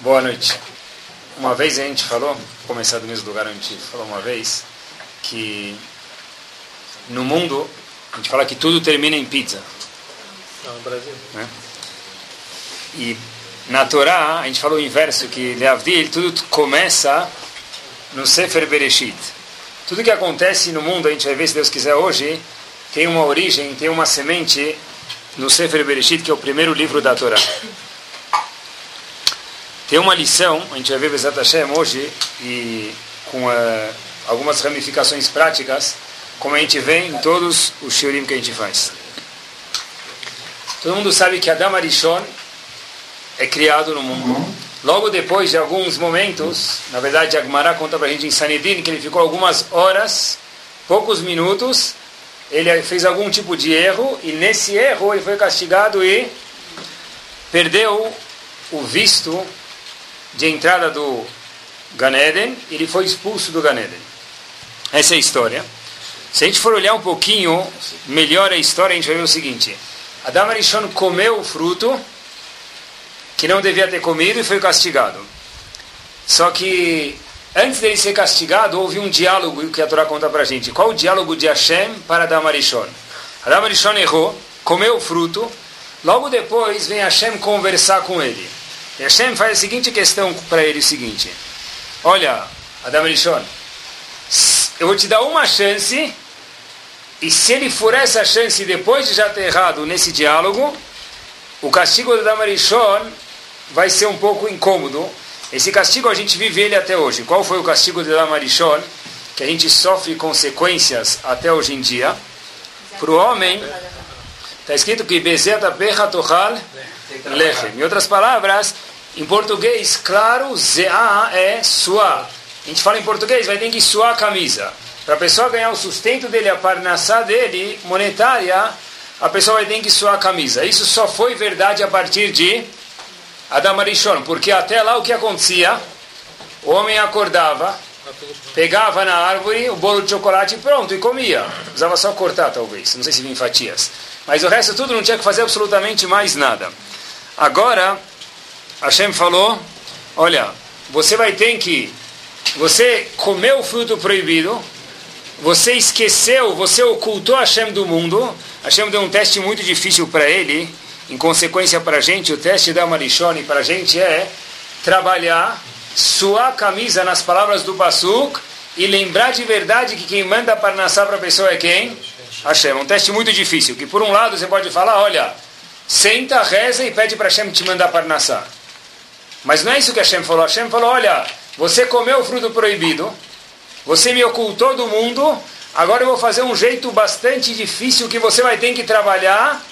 Boa noite. Uma vez a gente falou, vou começar do mesmo lugar onde a gente falou uma vez, que no mundo a gente fala que tudo termina em pizza. Não, no Brasil. Né? E na Torá a gente falou o inverso, que Leavdil, tudo começa no Sefer Bereshit. Tudo que acontece no mundo, a gente vai ver se Deus quiser hoje, tem uma origem, tem uma semente no Sefer Bereshit, que é o primeiro livro da Torá. Tem uma lição, a gente vai ver Bezat Hashem hoje, e com uh, algumas ramificações práticas, como a gente vê em todos os shiurim que a gente faz. Todo mundo sabe que Adam Arishon é criado no mundo. Logo depois de alguns momentos, na verdade, Agmará conta para a gente em Sanedrin que ele ficou algumas horas, poucos minutos, ele fez algum tipo de erro, e nesse erro ele foi castigado e perdeu o visto de entrada do Ganeden, ele foi expulso do Ganeden. Essa é a história. Se a gente for olhar um pouquinho melhor a história, a gente vai ver o seguinte: Adam Arishon comeu o fruto que não devia ter comido e foi castigado. Só que antes dele ser castigado, houve um diálogo que a Torá conta para a gente. Qual o diálogo de Hashem para Adam Arishon? Adam Arishon errou, comeu o fruto, logo depois vem Hashem conversar com ele. E Hashem faz a seguinte questão para ele, o seguinte, olha, Adam Rishon, eu vou te dar uma chance, e se ele for essa chance depois de já ter errado nesse diálogo, o castigo do Adam Rishon vai ser um pouco incômodo. Esse castigo a gente vive ele até hoje. Qual foi o castigo de Adam Rishon? Que a gente sofre consequências até hoje em dia. Para o homem, está escrito que Bezeta Becha Tochal Lechem. Em outras palavras, em português, claro, ZA é suar. A gente fala em português, vai ter que suar a camisa. Para a pessoa ganhar o sustento dele, a parnassá dele, monetária, a pessoa vai ter que suar a camisa. Isso só foi verdade a partir de Adam Arishon, porque até lá o que acontecia? O homem acordava, pegava na árvore o bolo de chocolate e pronto, e comia. Precisava só cortar, talvez. Não sei se vinha em fatias. Mas o resto tudo não tinha que fazer absolutamente mais nada. Agora, Hashem falou, olha, você vai ter que, você comeu o fruto proibido, você esqueceu, você ocultou Hashem do mundo, Hashem deu um teste muito difícil para ele, em consequência para a gente, o teste da Marishone para a gente é trabalhar, suar a camisa nas palavras do Basuk e lembrar de verdade que quem manda parnassá para a pessoa é quem? Hashem. Um teste muito difícil, que por um lado você pode falar, olha, senta, reza e pede para Hashem te mandar parnassá. Mas não é isso que Hashem falou. Hashem falou: olha, você comeu o fruto proibido, você me ocultou do mundo, agora eu vou fazer um jeito bastante difícil que você vai ter que trabalhar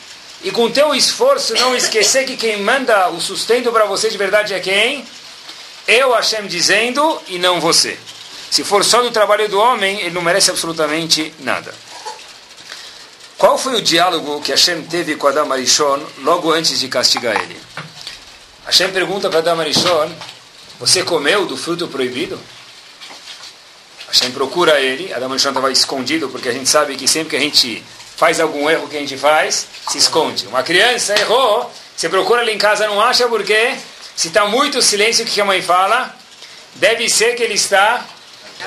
e com teu esforço não esquecer que quem manda o sustento para você de verdade é quem? Eu, Hashem, dizendo e não você. Se for só do trabalho do homem, ele não merece absolutamente nada. Qual foi o diálogo que Hashem teve com Adam Arishon logo antes de castigar ele? Hashem pergunta para Adam Arishon, você comeu do fruto proibido? Hashem procura ele, Adam Arishon estava escondido, porque a gente sabe que sempre que a gente faz algum erro que a gente faz, se esconde. Uma criança errou, você procura ali em casa, não acha porque se está muito silêncio, o que a mãe fala? Deve ser que ele está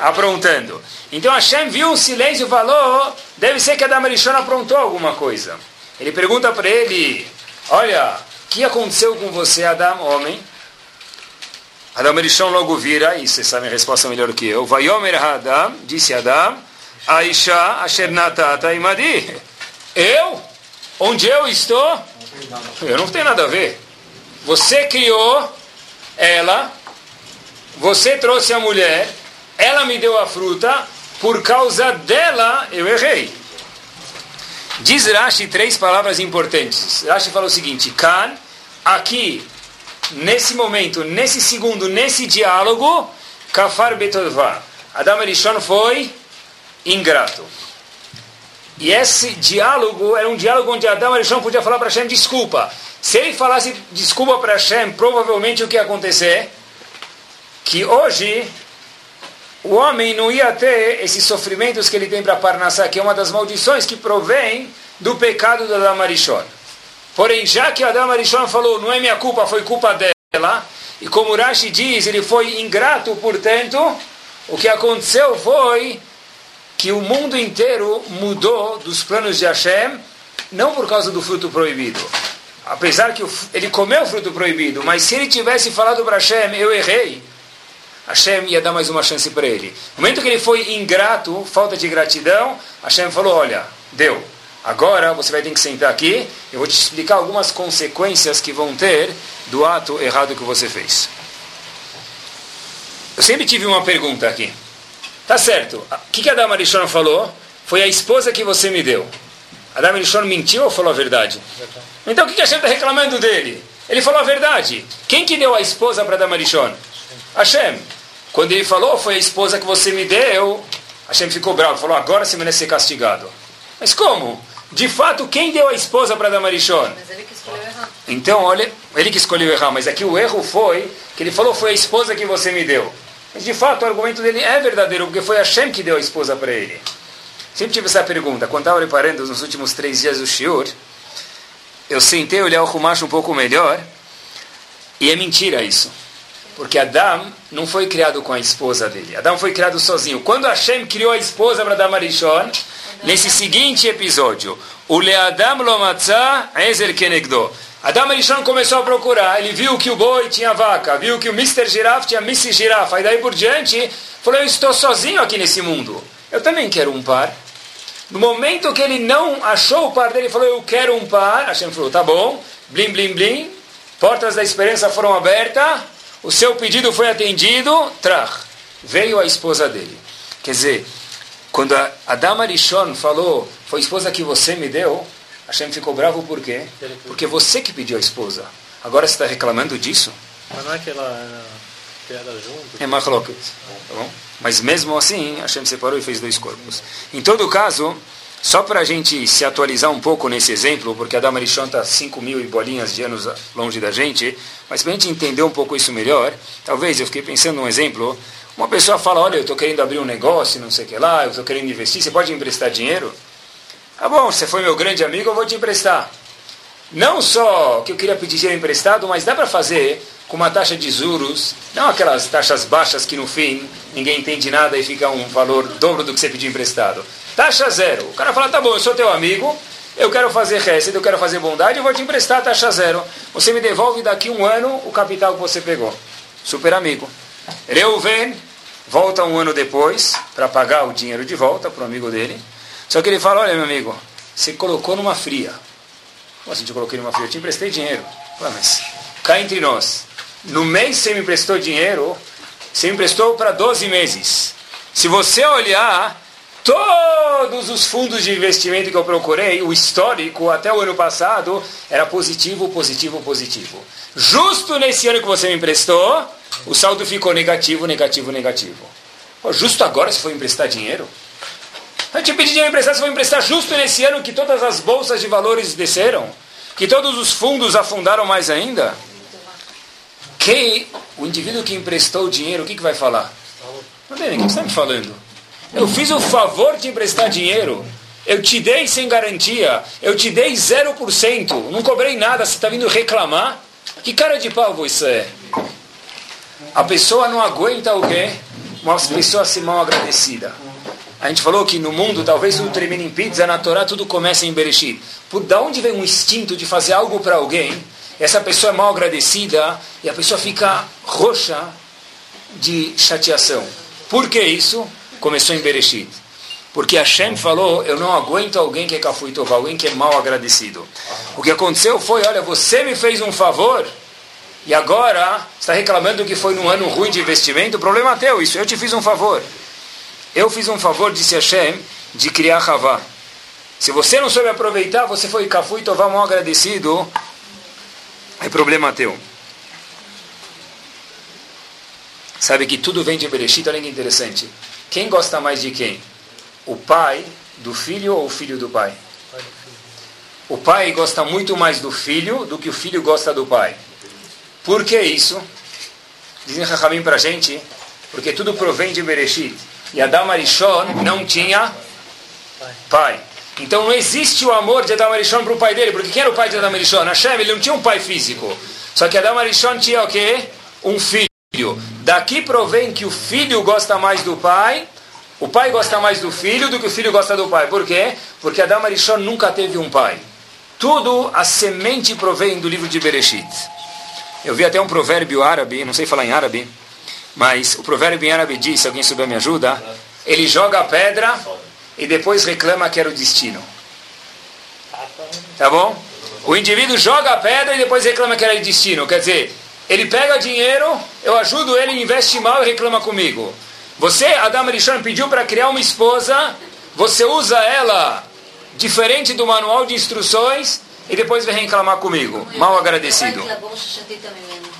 aprontando. Então Hashem viu um silêncio e falou, deve ser que Adam Arishon aprontou alguma coisa. Ele pergunta para ele, olha, que aconteceu com você, Adam, homem? Adam Erishon logo vira, e você sabe a resposta melhor que eu. Vayomer Adam, disse Adam, Aisha Asher Natata Imadi. Eu? Onde eu estou? Eu não tenho nada a ver. Você criou ela, você trouxe a mulher, ela me deu a fruta, por causa dela eu errei. Diz Rashi três palavras importantes. Rashi fala o seguinte: Kan, aqui, nesse momento, nesse segundo, nesse diálogo, Kafar Betodva. Adam Elishon foi ingrato. E esse diálogo era um diálogo onde Adam Elishon podia falar para Hashem desculpa. Se ele falasse desculpa para Hashem, provavelmente o que ia acontecer? Que hoje o homem não ia ter esses sofrimentos que ele tem para Parnassá, que é uma das maldições que provém do pecado do Adam Arishon. Porém, já que Adam Arishon falou, não é minha culpa, foi culpa dela, E como Rashi diz, ele foi ingrato, portanto, o que aconteceu foi que o mundo inteiro mudou dos planos de Hashem, não por causa do fruto proibido. Apesar que ele comeu o fruto proibido, mas se ele tivesse falado para Hashem, eu errei, Hashem ia dar mais uma chance para ele. No momento que ele foi ingrato, falta de gratidão, Hashem falou: Olha, deu. Agora você vai ter que sentar aqui, eu vou te explicar algumas consequências que vão ter do ato errado que você fez. Eu sempre tive uma pergunta aqui. Tá certo, o que, que Adam Arishon falou? Foi a esposa que você me deu. Adam Arishon mentiu ou falou a verdade? Então o que, que Hashem está reclamando dele? Ele falou a verdade. Quem que deu a esposa para Adam Arishon? Hashem. Quando ele falou, foi a esposa que você me deu, Hashem ficou bravo, falou, agora você merece ser castigado. Mas como? De fato, quem deu a esposa para Damarishon? Mas ele que escolheu errar. Então, olha, ele que escolheu errar, mas aqui o erro foi que ele falou, foi a esposa que você me deu. Mas de fato, o argumento dele é verdadeiro, porque foi Hashem que deu a esposa para ele. Sempre tive essa pergunta. Quando estava preparando nos últimos três dias do Shiur, eu sentei olhar o Rumash um pouco melhor, e é mentira isso. Porque Adão não foi criado com a esposa dele. Adão foi criado sozinho. Quando Hashem criou a esposa para Adam Arishon, nesse seguinte episódio, o Leadam Lomatzah Ezer Kenegdo. Adam Arishon começou a procurar, ele viu que o boi tinha vaca, viu que o Mr. Giraffe tinha Miss Girafa, e daí por diante, falou, eu estou sozinho aqui nesse mundo. Eu também quero um par. No momento que ele não achou o par dele, ele falou, eu quero um par. Hashem falou, tá bom, blim, blim, blim. Portas da esperança foram abertas o seu pedido foi atendido, trach, veio a esposa dele. Quer dizer, quando a Adam Arishon falou, foi a esposa que você me deu, Hashem ficou bravo por quê? Porque você que pediu a esposa. Agora você está reclamando disso? Mas não é que ela era junto? É machloket. Tá bom? Mas mesmo assim, Hashem separou e fez dois corpos. Em todo caso, só para a gente se atualizar um pouco nesse exemplo, porque Adam Arishon está 5 mil e bolinhas de anos longe da gente, mas para a gente entender um pouco isso melhor, talvez eu fiquei pensando num exemplo. Uma pessoa fala: Olha, eu estou querendo abrir um negócio, não sei o que lá, eu estou querendo investir, você pode emprestar dinheiro? Tá bom, você foi meu grande amigo, eu vou te emprestar. Não só que eu queria pedir dinheiro emprestado, mas dá para fazer com uma taxa de juros, não aquelas taxas baixas que no fim ninguém entende nada e fica um valor dobro do que você pediu emprestado. Taxa zero. O cara fala, tá bom, eu sou teu amigo, eu quero fazer receita, eu quero fazer bondade, eu vou te emprestar taxa zero. Você me devolve daqui um ano o capital que você pegou. Super amigo. Reuven volta um ano depois para pagar o dinheiro de volta para o amigo dele. Só que ele fala, olha meu amigo, você colocou numa fria. Como assim eu coloquei numa fria? Eu te emprestei dinheiro. Fala, mas cá entre nós, no mês você me emprestou dinheiro, você me emprestou para 12 meses. Se você olhar, Todos os fundos de investimento que eu procurei, o histórico até o ano passado, era positivo, positivo, positivo. Justo nesse ano que você me emprestou, o saldo ficou negativo, negativo, negativo. Pô, justo agora você foi emprestar dinheiro? Eu te pedi dinheiro emprestado, você foi emprestar justo nesse ano que todas as bolsas de valores desceram? Que todos os fundos afundaram mais ainda? Que o indivíduo que emprestou o dinheiro, o que, que vai falar? Não, o que você está me falando? Eu fiz o favor de emprestar dinheiro. Eu te dei sem garantia. Eu te dei 0%. Não cobrei nada. Você está vindo reclamar? Que cara de pau você é? A pessoa não aguenta o quê? Uma pessoa assim mal agradecida. A gente falou que no mundo, talvez tudo termine em pizza, na Torá tudo começa em Bereshit. Por da onde vem um instinto de fazer algo para alguém? Essa pessoa é mal agradecida e a pessoa fica roxa de chateação. Por que isso? Começou em Bereshit. Porque Hashem falou, eu não aguento alguém que é cafuitova, alguém que é mal agradecido. O que aconteceu foi, olha, você me fez um favor e agora está reclamando que foi num ano ruim de investimento, o problema é teu, isso, eu te fiz um favor. Eu fiz um favor, disse Hashem, de criar Havá. Se você não soube aproveitar, você foi cafuitova mal agradecido, é problema teu. Sabe que tudo vem de Bereshit, olha que interessante. Quem gosta mais de quem? O pai do filho ou o filho do pai? O pai gosta muito mais do filho do que o filho gosta do pai. Por que isso? Dizem Rahamim para a gente, porque tudo provém de Bereshit. E Adam Arishon não tinha pai. Então não existe o amor de Adam Arishon para o pai dele, porque quem era o pai de Adam Arishon? Hashem, ele não tinha um pai físico. Só que Adam Arishon tinha o quê? um filho. Daqui provém que o filho gosta mais do pai, o pai gosta mais do filho do que o filho gosta do pai. Por quê? Porque Adam Arishon nunca teve um pai. Tudo a semente provém do livro de Bereshit. Eu vi até um provérbio árabe, não sei falar em árabe, mas o provérbio em árabe diz, se alguém souber me ajuda, ele joga a pedra e depois reclama que era o destino. Tá bom? O indivíduo joga a pedra e depois reclama que era o destino. Quer dizer, ele pega dinheiro, eu ajudo ele, investe mal e reclama comigo. Você, Adam Rishon, pediu para criar uma esposa, você usa ela diferente do manual de instruções e depois vem reclamar comigo. Mal agradecido.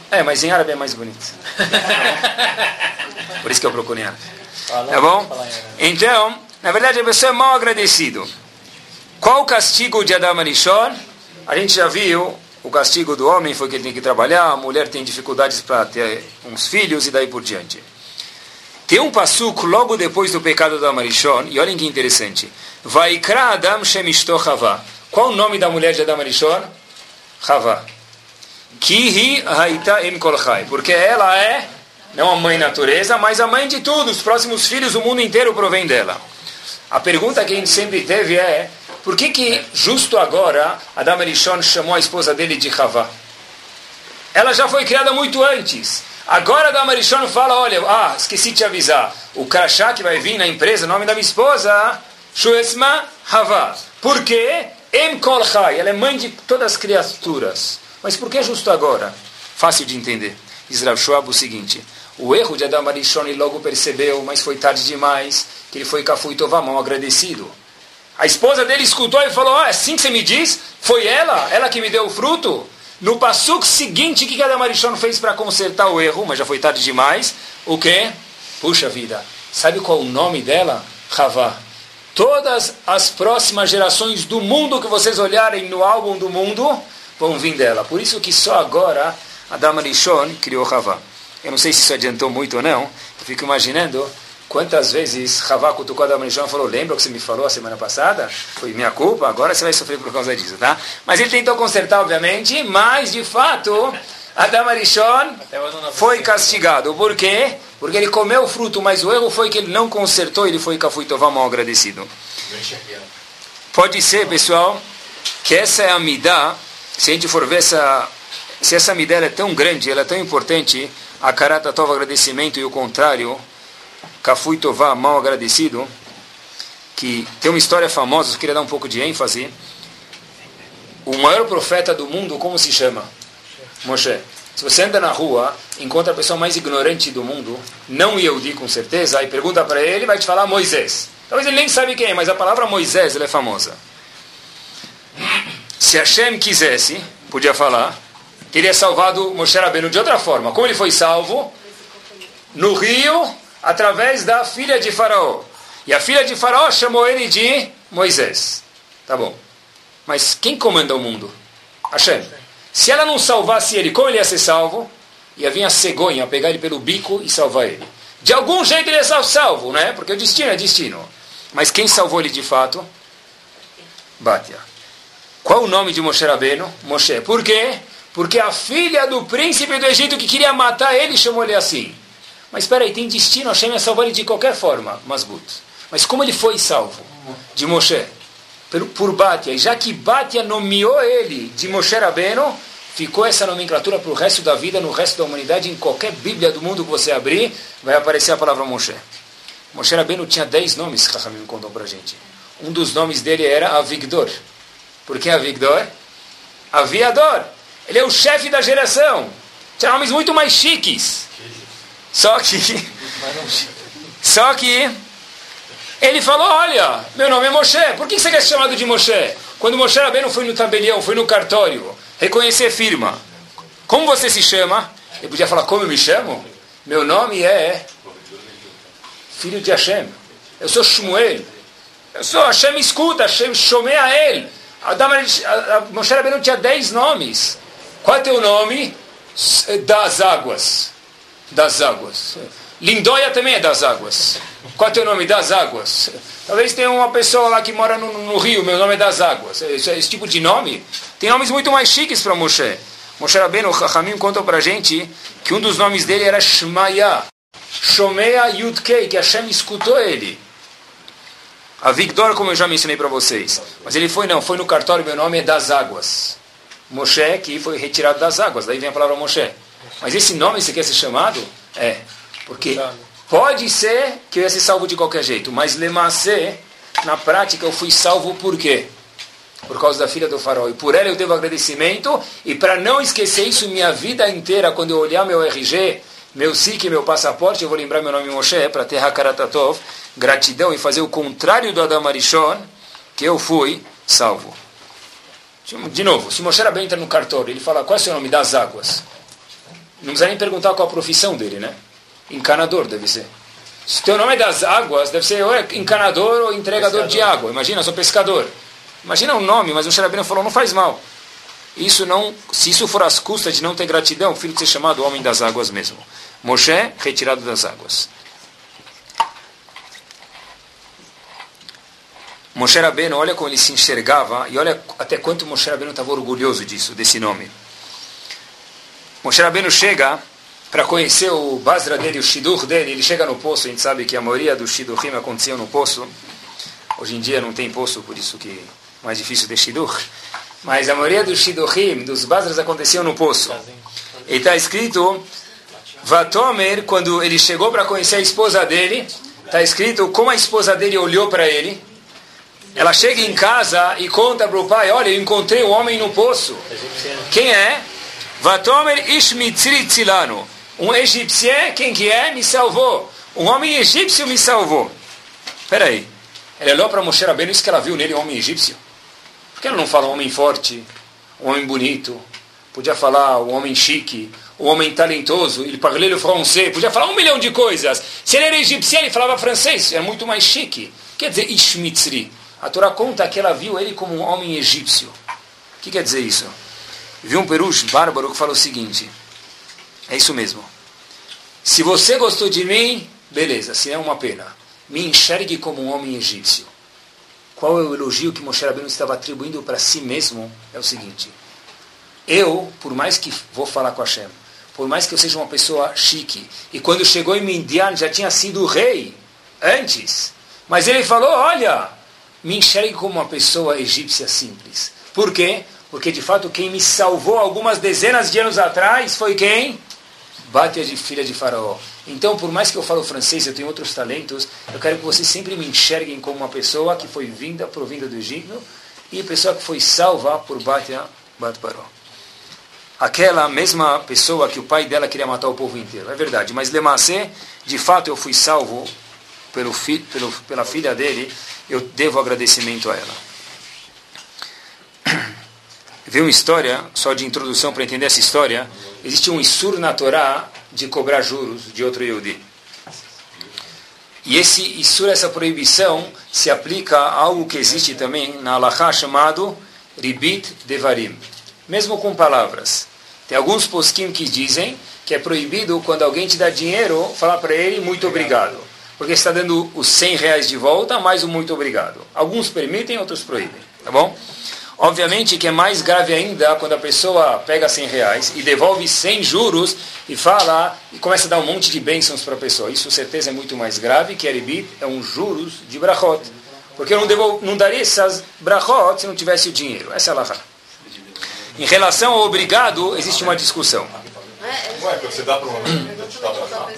É, mas em árabe é mais bonito. Por isso que eu procuro em árabe. Tá bom? Então, na verdade, a pessoa é mal agradecido. Qual o castigo de Adam Arishon? A gente já viu o castigo do homem foi que ele tem que trabalhar, a mulher tem dificuldades para ter uns filhos e daí por diante. Tem um passuco logo depois do pecado da Marishon, e olhem que interessante. Vaikra Adam Shemishto Chava. Qual o nome da mulher de Adam Marishon? Chava. Kihi Haita Em Kolchai. Porque ela é, não a mãe natureza, mas a mãe de tudo. Os próximos filhos, o mundo inteiro provém dela. A pergunta que a gente sempre teve é, por que que justo agora Adam Elishon chamou a esposa dele de Havá? Ela já foi criada muito antes. Agora Adam Elishon fala, olha, ah, esqueci de te avisar. O crachá que vai vir na empresa, nome da minha esposa, Shuesma Havá. Por quê? Em ela é mãe de todas as criaturas. Mas por que justo agora? Fácil de entender. Diz Rav Shoab o seguinte, o erro de Adam Arishon ele logo percebeu, mas foi tarde demais, que ele foi Kafui Tová, mal agradecido. A esposa dele escutou e falou, oh, é assim que você me diz? Foi ela? Ela que me deu o fruto? No passuco seguinte, o que Adam Arishon fez para consertar o erro? Mas já foi tarde demais. O quê? Puxa vida, sabe qual o nome dela? Havá. Todas as próximas gerações do mundo que vocês olharem no álbum do mundo vão vir dela. Por isso que só agora Adam Arishon criou Havá. Eu não sei se isso adiantou muito ou não. Eu fico imaginando quantas vezes Havá cutucou Adam Arishon e falou, lembra o que você me falou a semana passada? Foi minha culpa, agora você vai sofrer por causa disso, tá? Mas ele tentou consertar, obviamente, mas de fato... Adam Arishon foi castigado. Por quê? Porque ele comeu o fruto, mas o erro foi que ele não consertou, ele foi Kafuitová mal agradecido. Pode ser, pessoal, que essa é a midá, se a gente for ver essa, se essa midá é tão grande, ela é tão importante, a karata tova agradecimento e o contrário, Kafuitová mal agradecido, que tem uma história famosa, eu queria dar um pouco de ênfase. O maior profeta do mundo, como se chama? Moshe. Se você anda na rua, encontra a pessoa mais ignorante do mundo, não Yehudi com certeza, e pergunta para ele, vai te falar Moisés. Talvez ele nem sabe quem é, mas a palavra Moisés é famosa. Se Hashem quisesse, podia falar, teria salvado Moshe Rabbeinu de outra forma. Como ele foi salvo? No rio, através da filha de Faraó. E a filha de Faraó chamou ele de Moisés. Tá bom. Mas quem comanda o mundo? Hashem. Se ela não salvasse ele, como ele ia ser salvo? Ia vir a cegonha, pegar ele pelo bico e salvar ele. De algum jeito ele ia ser salvo, né? Porque o destino é destino. Mas quem salvou ele de fato? Batia. Qual o nome de Moshe Rabbeinu? Moshe. Por quê? Porque a filha do príncipe do Egito que queria matar ele chamou ele assim. Mas espera aí, tem destino, Hashem ia salvar ele de qualquer forma, Masgut. Mas como ele foi salvo? De Moshe por Batia. E já que Batia nomeou ele de Moshe Rabbeinu, ficou essa nomenclatura para o resto da vida, no resto da humanidade, em qualquer Bíblia do mundo que você abrir, vai aparecer a palavra Moshe. Moshe Rabbeinu tinha dez nomes, Rahamim contou para a gente. Um dos nomes dele era Avigdor. Por que Avigdor? Aviador. Ele é o chefe da geração. Tinha nomes muito mais chiques. Só que... Só que ele falou, olha, meu nome é Moshe, por que você quer ser chamado de Moshe? Quando Moshe não foi no tabelião, foi no cartório, reconhecer firma. Como você se chama? Ele podia falar, como eu me chamo? Meu nome é filho de Hashem. Eu sou Shmuel. Eu sou Hashem escuta, Hashem chomei a ele. Moshe Rabbeinu tinha dez nomes. Qual é teu nome? Das águas. Das águas. Lindóia também é das águas. Qual é o teu nome? Das águas. Talvez tenha uma pessoa lá que mora no, no Rio, meu nome é das águas. Esse, esse, tipo de nome. Tem nomes muito mais chiques para Moshe. Moshe Rabbeinu, o Chachamim contou para gente que um dos nomes dele era Shmaya, Shomea Yudkei, que Hashem escutou ele. A Victor, como eu já mencionei para vocês. Mas ele foi, não, foi no cartório, meu nome é das águas. Moshe, que foi retirado das águas, daí vem a palavra Moshe. Mas esse nome você quer ser chamado? É, porque pode ser que eu ia ser salvo de qualquer jeito, mas Lemacê, na prática, eu fui salvo por quê? por causa da filha do farol. E por ela eu devo agradecimento. E para não esquecer isso minha vida inteira, quando eu olhar meu RG, meu SIC, meu passaporte, eu vou lembrar meu nome Moshe, para ter Hakaratatov, gratidão e fazer o contrário do Adam Arishon, que eu fui salvo. De novo, se Moshe bem entra no cartório, ele fala, qual é o seu nome das águas? Não precisa nem perguntar qual a profissão dele, né? Encanador deve ser. Se teu nome é das águas, deve ser ou é encanador ou entregador pescador. de água. Imagina, sou pescador. Imagina um nome, mas o Xerabino falou, não faz mal. Isso não, se isso for às custas de não ter gratidão, o filho de ser chamado homem das águas mesmo. Moshe, retirado das águas. Moshe Rabbeinu, olha como ele se enxergava e olha até quanto Moshe Rabbeinu estava orgulhoso disso, desse nome. Moshe Rabbeinu chega para conhecer o Basra dele, o Shidur dele, ele chega no poço, a gente sabe que a maioria dos Shidurim aconteciam no poço. Hoje em dia não tem poço, por isso que mais difícil de Shidur. Mas a maioria dos Shidurim, dos Basras, aconteciam no poço. E está escrito, Vatomer, quando ele chegou para conhecer a esposa dele, está escrito como a esposa dele olhou para ele. Ela chega em casa e conta para o pai, olha, eu encontrei um homem no poço. Quem é? Vatomer Ishmitzri Tzilano. Um egípcio, quem que é? Me salvou. Um homem egípcio me salvou. Espera aí. Ele olhou para Moshe Rabbeinu disse que ela viu nele um homem egípcio. Por que ela não fala um homem forte, um homem bonito? Podia falar um homem chique, um homem talentoso, ele parlait francês, podia falar um milhão de coisas. Se ele era egípcio, ele falava francês, era muito mais chique. Quer dizer, Ishmitzri. A Torá conta que ela viu ele como um homem egípcio. O que quer dizer isso? Viu um peruche bárbaro que falou o seguinte: é isso mesmo. Se você gostou de mim, beleza, se é uma pena me enxergue como um homem egípcio. Qual é o elogio que Moshe Rabbeinu estava atribuindo para si mesmo? É o seguinte: eu, por mais que vou falar com Hashem, por mais que eu seja uma pessoa chique, e quando chegou em Midian já tinha sido rei antes, mas ele falou: olha, me enxergue como uma pessoa egípcia simples. Por quê? Porque de fato quem me salvou algumas dezenas de anos atrás foi quem? Bate de filha de Faraó. Então, por mais que eu falo francês, eu tenho outros talentos, eu quero que vocês sempre me enxerguem como uma pessoa que foi vinda, provinda do Egito, e pessoa que foi salva por Batia Bat Paró. Aquela mesma pessoa que o pai dela queria matar o povo inteiro. É verdade, mas Lemacê, de fato eu fui salvo pelo, fi, pelo, pela filha dele, eu devo agradecimento a ela. Vê uma história, só de introdução para entender essa história. Existe um Isur na Torá de cobrar juros de outro Yehudi. E esse Isur, essa proibição, se aplica a algo que existe também na Halachá chamado Ribit Devarim. Mesmo com palavras. Tem alguns posquim que dizem que é proibido quando alguém te dá dinheiro, falar para ele muito obrigado. Porque está dando os 100 reais de volta, mais o muito obrigado. Alguns permitem, outros proíbem. Tá bom? Obviamente que é mais grave ainda quando a pessoa pega 100 reais e devolve 100 juros e fala e começa a dar um monte de bênçãos para a pessoa. Isso, certeza, é muito mais grave que Eribit é um juros de brachot. Porque eu não, devolvo, não daria essas brachot se não tivesse o dinheiro. Essa é a lahá. Em relação ao obrigado, existe uma discussão. Ué, você dá para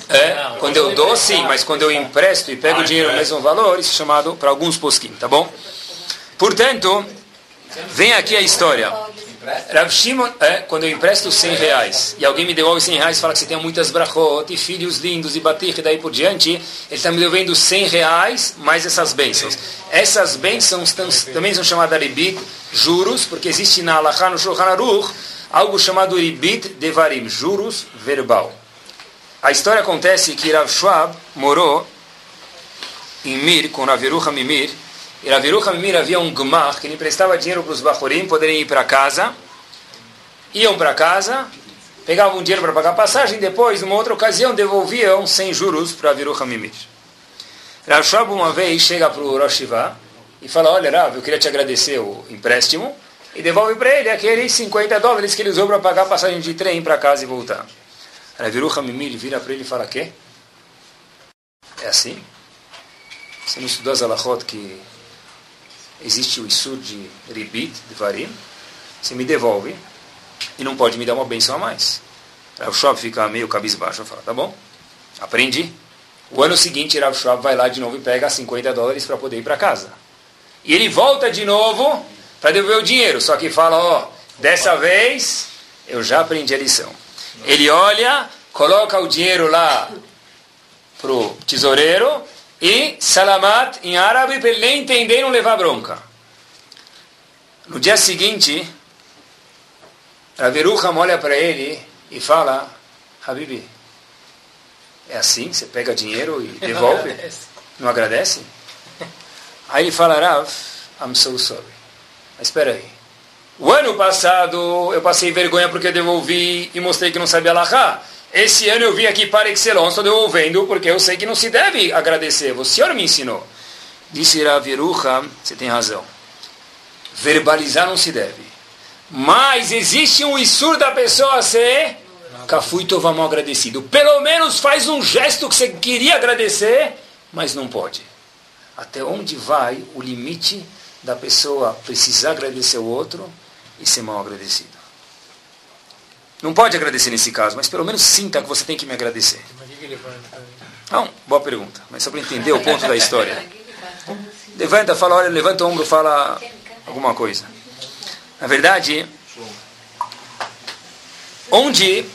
É, quando eu dou, sim, mas quando eu empresto e pego o dinheiro no mesmo valor, isso é chamado para alguns posquim, tá bom? Portanto, Vem aqui a história. Rav Shimon, é, quando eu empresto 100 reais e alguém me devolve 100 reais fala que você tem muitas brachot e filhos lindos e batir e daí por diante, ele está me devolvendo 100 reais mais essas bênçãos. Essas bênçãos também são chamadas ribit, juros, porque existe na Alachá, no Shulchan Aruch, algo chamado ribit devarim, juros verbal. A história acontece que Rav Schwab morou em Mir, com Rav Yerucham Mir, e Raviru Hamimir havia um gmar que ele emprestava dinheiro para os Bahurim poderem ir para casa. Iam para casa, pegavam dinheiro para pagar passagem, depois, numa outra ocasião, devolviam sem juros para Raviru Hamimir. Rav Shab uma vez chega para o Rosh e fala, olha Rav, eu queria te agradecer o empréstimo, e devolve para ele aqueles 50 dólares que ele usou para pagar passagem de trem para casa e voltar. Raviru Hamimil vira para ele e fala, quê? É assim? Você não estudou as alahot que existe o Isur de Ribit, de Varim? Você me devolve e não pode me dar uma benção a mais. O Schwab fica meio cabisbaixo e fala, tá bom, aprendi. O ano seguinte, Rav Schwab vai lá de novo e pega 50 dólares para poder ir para casa. E ele volta de novo para devolver o dinheiro. Só que fala, ó, dessa vez eu já aprendi a lição. Ele olha, coloca o dinheiro lá pro tesoureiro e salamat em árabe para ele nem entender e não levar bronca. No dia seguinte, a Verucham olha para ele e fala, Habibi, é assim? Você pega dinheiro e devolve? Não agradece? Não agradece? Aí ele fala, Rav, I'm so sorry. Mas espera aí. O ano passado eu passei vergonha porque eu devolvi e mostrei que não sabia alahá. Esse ano eu vim aqui para excelência, estou devolvendo porque eu sei que não se deve agradecer. O senhor me ensinou. Disse Rav Yerucha, você tem razão. Verbalizar não se deve. Mas existe um isur da pessoa ser Cafuito vamos agradecido. Pelo menos faz um gesto que você queria agradecer, mas não pode. Até onde vai o limite da pessoa precisar agradecer o outro e ser mal agradecido? Não pode agradecer nesse caso, mas pelo menos sinta que você tem que me agradecer. Não, boa pergunta. Mas só para entender o ponto da história. Levanta, fala, olha, levanta o ombro, fala alguma coisa. Na verdade, onde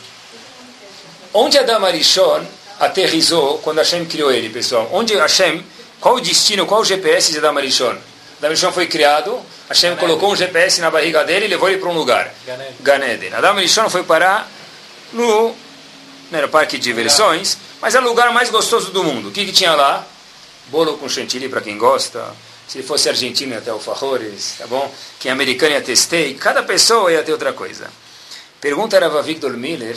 Onde Adam Arishon aterrizou quando Hashem criou ele, pessoal? Onde Hashem, qual o destino, qual o GPS de Adam Arishon? Adam Arishon foi criado, Hashem colocou um GPS na barriga dele e levou ele para um lugar. Ganeden. Adam Arishon foi parar no, era parque de diversões, mas era o lugar mais gostoso do mundo. O que, que tinha lá? Bolo com chantilly para quem gosta. Se fosse argentino ia ter alfajores, tá bom? Quem é americano ia ter steak. Cada pessoa ia ter outra coisa. Pergunta era Victor Miller,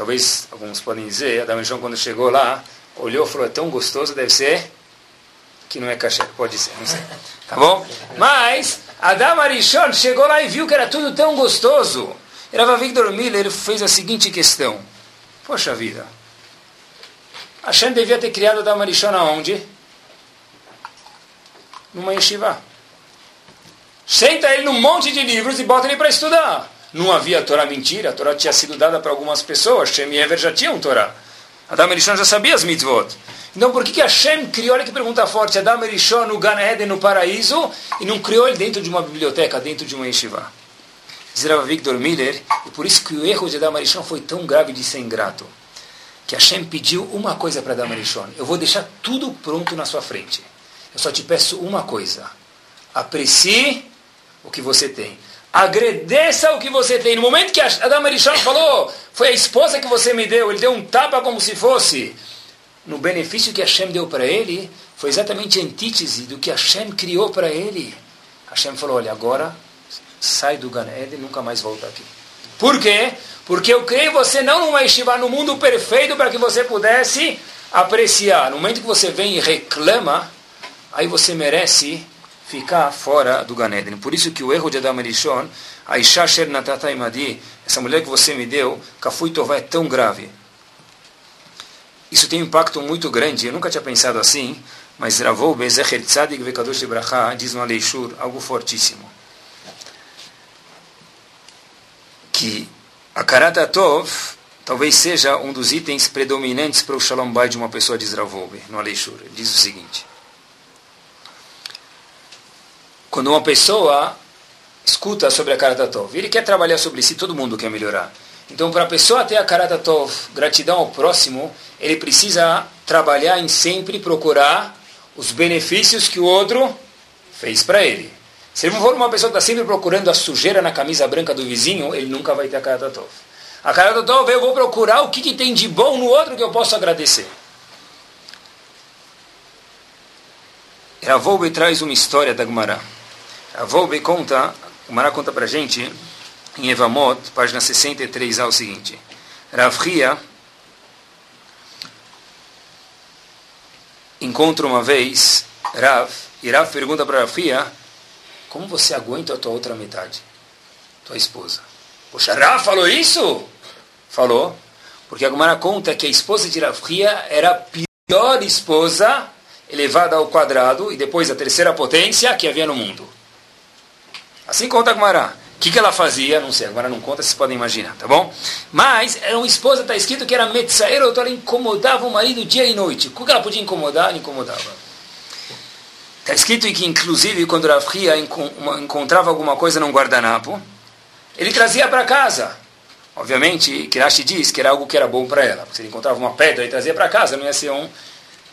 Talvez alguns podem dizer, Adam João quando chegou lá, olhou e falou, é tão gostoso, deve ser que não é cachê, pode ser, não sei. Tá bom? Mas Adam Arishon chegou lá e viu que era tudo tão gostoso. E Rava Victor Miller fez a seguinte questão. Poxa vida, Hashem devia ter criado Adam Arishon aonde? Numa yeshiva. Senta ele num monte de livros e bota ele para estudar. Não havia Torá mentira, a Torá tinha sido dada para algumas pessoas, Shem e Ever já tinham Torá. Adam Erishon já sabia as mitzvot. Então por que, que Hashem criou, olha que pergunta forte, Adam Erishon no Gan Eden, no paraíso, e não criou ele dentro de uma biblioteca, dentro de uma yeshiva? Dizia Victor Miller, e por isso que o erro de Adam Erishon foi tão grave de ser ingrato, que Hashem pediu uma coisa para Adam Erishon, eu vou deixar tudo pronto na sua frente. Eu só te peço uma coisa, aprecie o que você tem. Agradeça o que você tem. No momento que Adam Arishon falou, foi a esposa que você me deu, ele deu um tapa como se fosse. No benefício que Hashem deu para ele, foi exatamente a antítese do que Hashem criou para ele. Hashem falou, olha, agora sai do Gan Eden e nunca mais volta aqui. Por quê? Porque eu criei você não numa estivar no mundo perfeito para que você pudesse apreciar. No momento que você vem e reclama, aí você merece ficar fora do Ganeden. Por isso que o erro de Adam Arishon, Aisha Sher Natata Imadi, essa mulher que você me deu, Kafui Tová é tão grave. Isso tem um impacto muito grande, eu nunca tinha pensado assim, mas Ravou Bezecher Tzadik Vekadosh Ibraha diz no Aleishur algo fortíssimo. Que a Karata Tov talvez seja um dos itens predominantes para o Shalom Bay de uma pessoa de Ravou, no Aleishur. Ele diz o seguinte. Quando uma pessoa escuta sobre a Karata Tov, ele quer trabalhar sobre si, todo mundo quer melhorar. Então, para a pessoa ter a Karata Tov, gratidão ao próximo, ele precisa trabalhar em sempre procurar os benefícios que o outro fez para ele. Se ele for uma pessoa que está sempre procurando a sujeira na camisa branca do vizinho, ele nunca vai ter a Karata Tov. A Karata Tov, eu vou procurar o que, que tem de bom no outro que eu posso agradecer. Ravoube traz uma história da Gumará. A Volbe conta, o Mará conta para gente, em Evamot, página 63, ao seguinte. Ravria encontra uma vez Rav, e Rav pergunta para Ravria como você aguenta a tua outra metade? Tua esposa. Poxa, Rá falou isso? Falou. Porque a Gumara conta que a esposa de Rafria era a pior esposa elevada ao quadrado e depois a terceira potência que havia no mundo. Assim conta a. O que, que ela fazia? Não sei, agora não conta, vocês podem imaginar, tá bom? Mas era uma esposa, está escrito que era metzaero, então ela incomodava o marido dia e noite. O que ela podia incomodar? Ela incomodava. Está escrito que, inclusive, quando Rafria encontrava alguma coisa num guardanapo, ele trazia para casa. Obviamente, Kirashi diz que era algo que era bom para ela. Porque se ele encontrava uma pedra e trazia para casa, não ia ser um,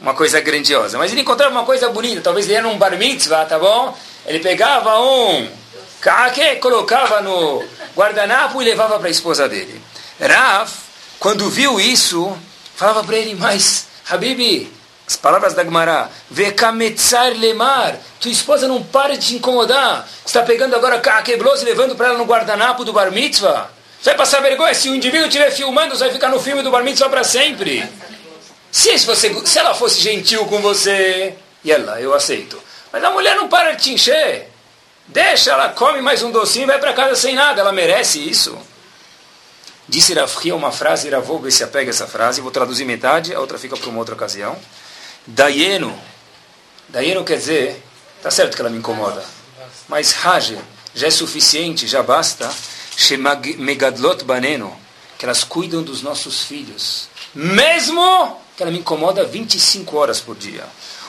uma coisa grandiosa. Mas ele encontrava uma coisa bonita. Talvez ele ia num bar mitzvah, tá bom? Ele pegava um kake, colocava no guardanapo e levava para a esposa dele. Rav, quando viu isso, falava para ele, mas, Habibi, as palavras da Gemara, Vekametzar lemar, tua esposa não para de te incomodar. Está pegando agora kake bloso e levando para ela no guardanapo do bar mitzvah. Você vai passar vergonha. Se o indivíduo estiver filmando, você vai ficar no filme do bar mitzvah para sempre. Se, você, se ela fosse gentil com você, e ela, eu aceito. Mas a mulher não para de te encher. Deixa, ela come mais um docinho e vai para casa sem nada. Ela merece isso. Disse Rafria uma frase, Ravou se apega a essa frase. Vou traduzir metade, a outra fica para uma outra ocasião. Dayeno. Dayeno quer dizer, tá certo que ela me incomoda. Mas Rage já é suficiente, já basta. Megadlot baneno. Que elas cuidam dos nossos filhos. Mesmo que ela me incomoda 25 horas por dia.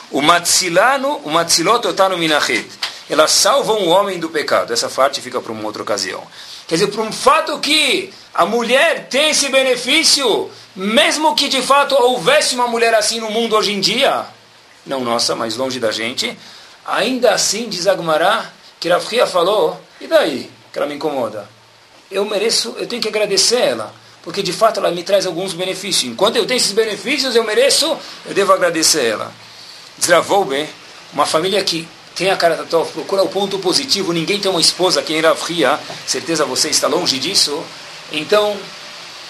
O matzilano, o matzilot otano minachet elas salvam o homem do pecado. Essa parte fica para uma outra ocasião. Quer dizer, por um fato que a mulher tem esse benefício, mesmo que de fato houvesse uma mulher assim no mundo hoje em dia, não nossa, mas longe da gente, ainda assim, diz Agmará, que Rafria falou, e daí que ela me incomoda? Eu mereço, eu tenho que agradecer ela, porque de fato ela me traz alguns benefícios. Enquanto eu tenho esses benefícios, eu mereço, eu devo agradecer ela. Diz bem, uma família que tem a cara da Tov, procura o ponto positivo, ninguém tem uma esposa que nem Rav Ria, certeza você está longe disso. Então,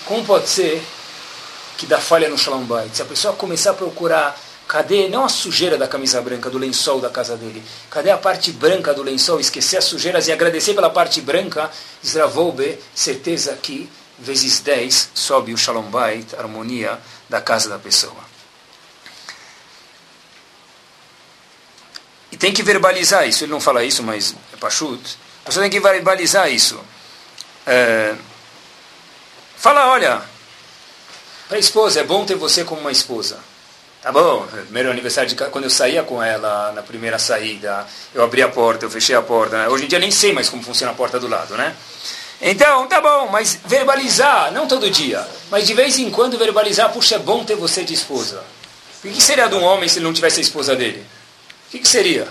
como pode ser que dá falha no Shalom Bait? Se a pessoa começar a procurar, cadê, não a sujeira da camisa branca, do lençol da casa dele, cadê a parte branca do lençol, esquecer as sujeiras e agradecer pela parte branca, Isravolbe, certeza que vezes 10 sobe o Shalom Bait, harmonia da casa da pessoa. Tem que verbalizar isso. Ele não fala isso, mas é pachut. A pessoa tem que verbalizar isso. É, fala, olha, para a esposa, é bom ter você como uma esposa. Tá bom, primeiro aniversário de quando eu saía com ela na primeira saída, eu abri a porta, eu fechei a porta. Né? Hoje em dia nem sei mais como funciona a porta do lado, né? Então, tá bom, mas verbalizar, não todo dia, mas de vez em quando verbalizar, puxa, é bom ter você de esposa. O que seria de um homem se ele não tivesse a esposa dele? O que, que seria?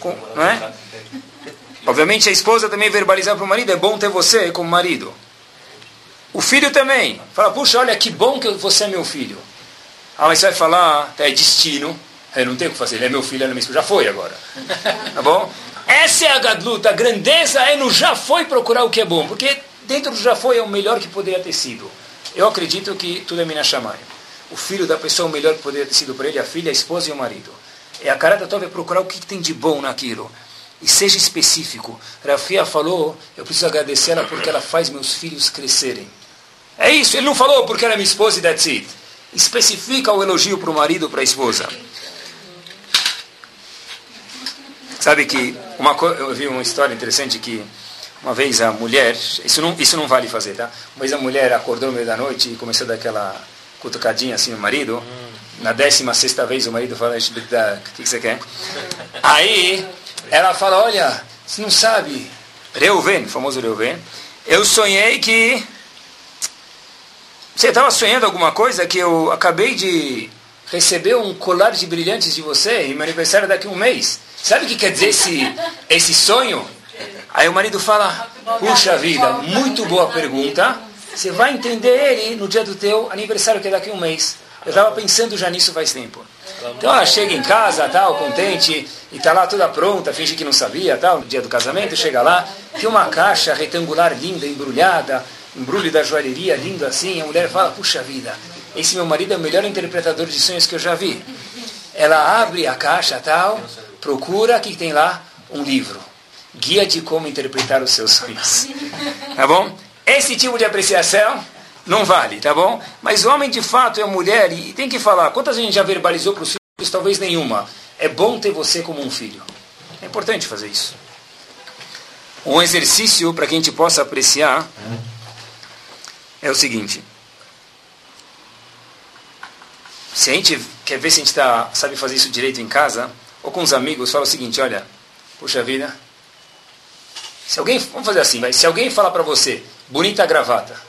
Com, não é? Obviamente a esposa também verbalizar para o marido, é bom ter você como marido. O filho também. Fala, puxa, olha que bom que você é meu filho. Ah, mas você vai falar, tá, é destino. Eu não tenho o que fazer, ele é meu filho, ele é meu esposa. Já foi agora. Tá bom? Essa é a gadluta, a grandeza é no já foi procurar o que é bom. Porque dentro do já foi é o melhor que poderia ter sido. Eu acredito que tudo é Minashamai. O filho da pessoa é o melhor que poderia ter sido para ele, a filha, a esposa e o marido. É a cara da é procurar o que, tem de bom naquilo. E seja específico. Rafia falou, eu preciso agradecer ela porque ela faz meus filhos crescerem. É isso, ele não falou porque ela é minha esposa e that's it. Especifica o elogio para o marido, para a esposa. Sabe que uma eu vi uma história interessante que uma vez a mulher, isso não, isso não vale fazer, tá? Uma vez a mulher acordou no meio da noite e começou a dar aquela cutucadinha assim no marido. Na décima sexta vez o marido fala, o que, que você quer? Aí ela fala, olha, você não sabe, Reuven, famoso Reuven, eu sonhei que... Você estava sonhando alguma coisa que eu acabei de receber um colar de brilhantes de você e meu aniversário daqui a um mês. Sabe o que quer dizer esse, esse sonho? Aí o marido fala, puxa vida, muito boa pergunta. Você vai entender ele no dia do teu aniversário, que é daqui a um mês. Eu estava pensando já nisso faz tempo. Então ela chega em casa, tal, contente, e está lá toda pronta, finge que não sabia, tal, no dia do casamento, chega lá, tem uma caixa retangular linda, embrulhada, embrulho da joalheria lindo assim, a mulher fala, puxa vida, esse meu marido é o melhor interpretador de sonhos que eu já vi. Ela abre a caixa, tal, procura, o que tem lá? um livro. Guia de como interpretar os seus sonhos. Tá bom? Esse tipo de apreciação não vale, tá bom? Mas o homem de fato é mulher e tem que falar. Quantas a gente já verbalizou para os filhos? Talvez nenhuma. É bom ter você como um filho. É importante fazer isso. Um exercício para que a gente possa apreciar é o seguinte. Se a gente quer ver se a gente tá, sabe fazer isso direito em casa, ou com os amigos, fala o seguinte, olha, puxa vida, se alguém, vamos fazer assim, vai, se alguém falar para você, bonita gravata,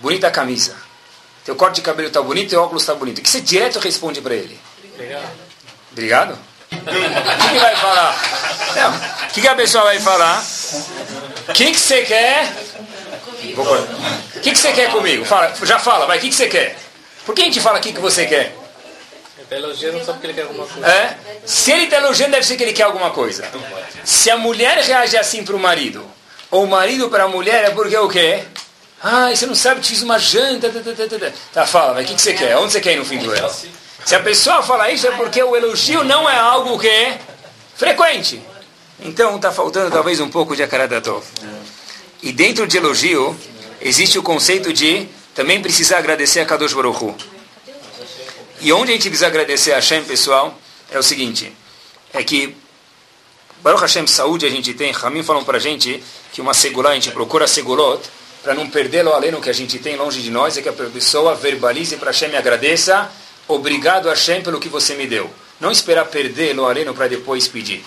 bonita camisa, teu corte de cabelo está bonito, teu óculos está bonito, o que você direto responde para ele? Obrigado. Obrigado? O que, que vai falar? O que, que a pessoa vai falar? O que, que você quer? O que, que você quer comigo? Fala, já fala, vai, o que, que você quer? Por que a gente fala o que, que você quer? Está elogiando só porque ele quer alguma coisa. É? Se ele está elogiando, deve ser que ele quer alguma coisa. Se a mulher reage assim para o marido, ou o marido para a mulher, é porque o quê? Ah, você não sabe, te fiz uma janta. Tá, fala, mas o que, que você quer? Onde você quer ir no fim do ano? Se a pessoa fala isso, é porque o elogio não é algo que é frequente. Então está faltando talvez um pouco de akaradatov. E dentro de elogio, existe o conceito de também precisar agradecer a Kadosh Baruch Hu. E onde a gente precisa agradecer a Hashem, pessoal, é o seguinte, é que Baruch Hashem, saúde a gente tem, Ramin falam para a gente que uma segulá, a gente procura segulot, para não perdê-lo além do que a gente tem longe de nós, é que a pessoa verbalize para Hashem e agradeça, obrigado Hashem pelo que você me deu. Não esperar perdê-lo além para depois pedir.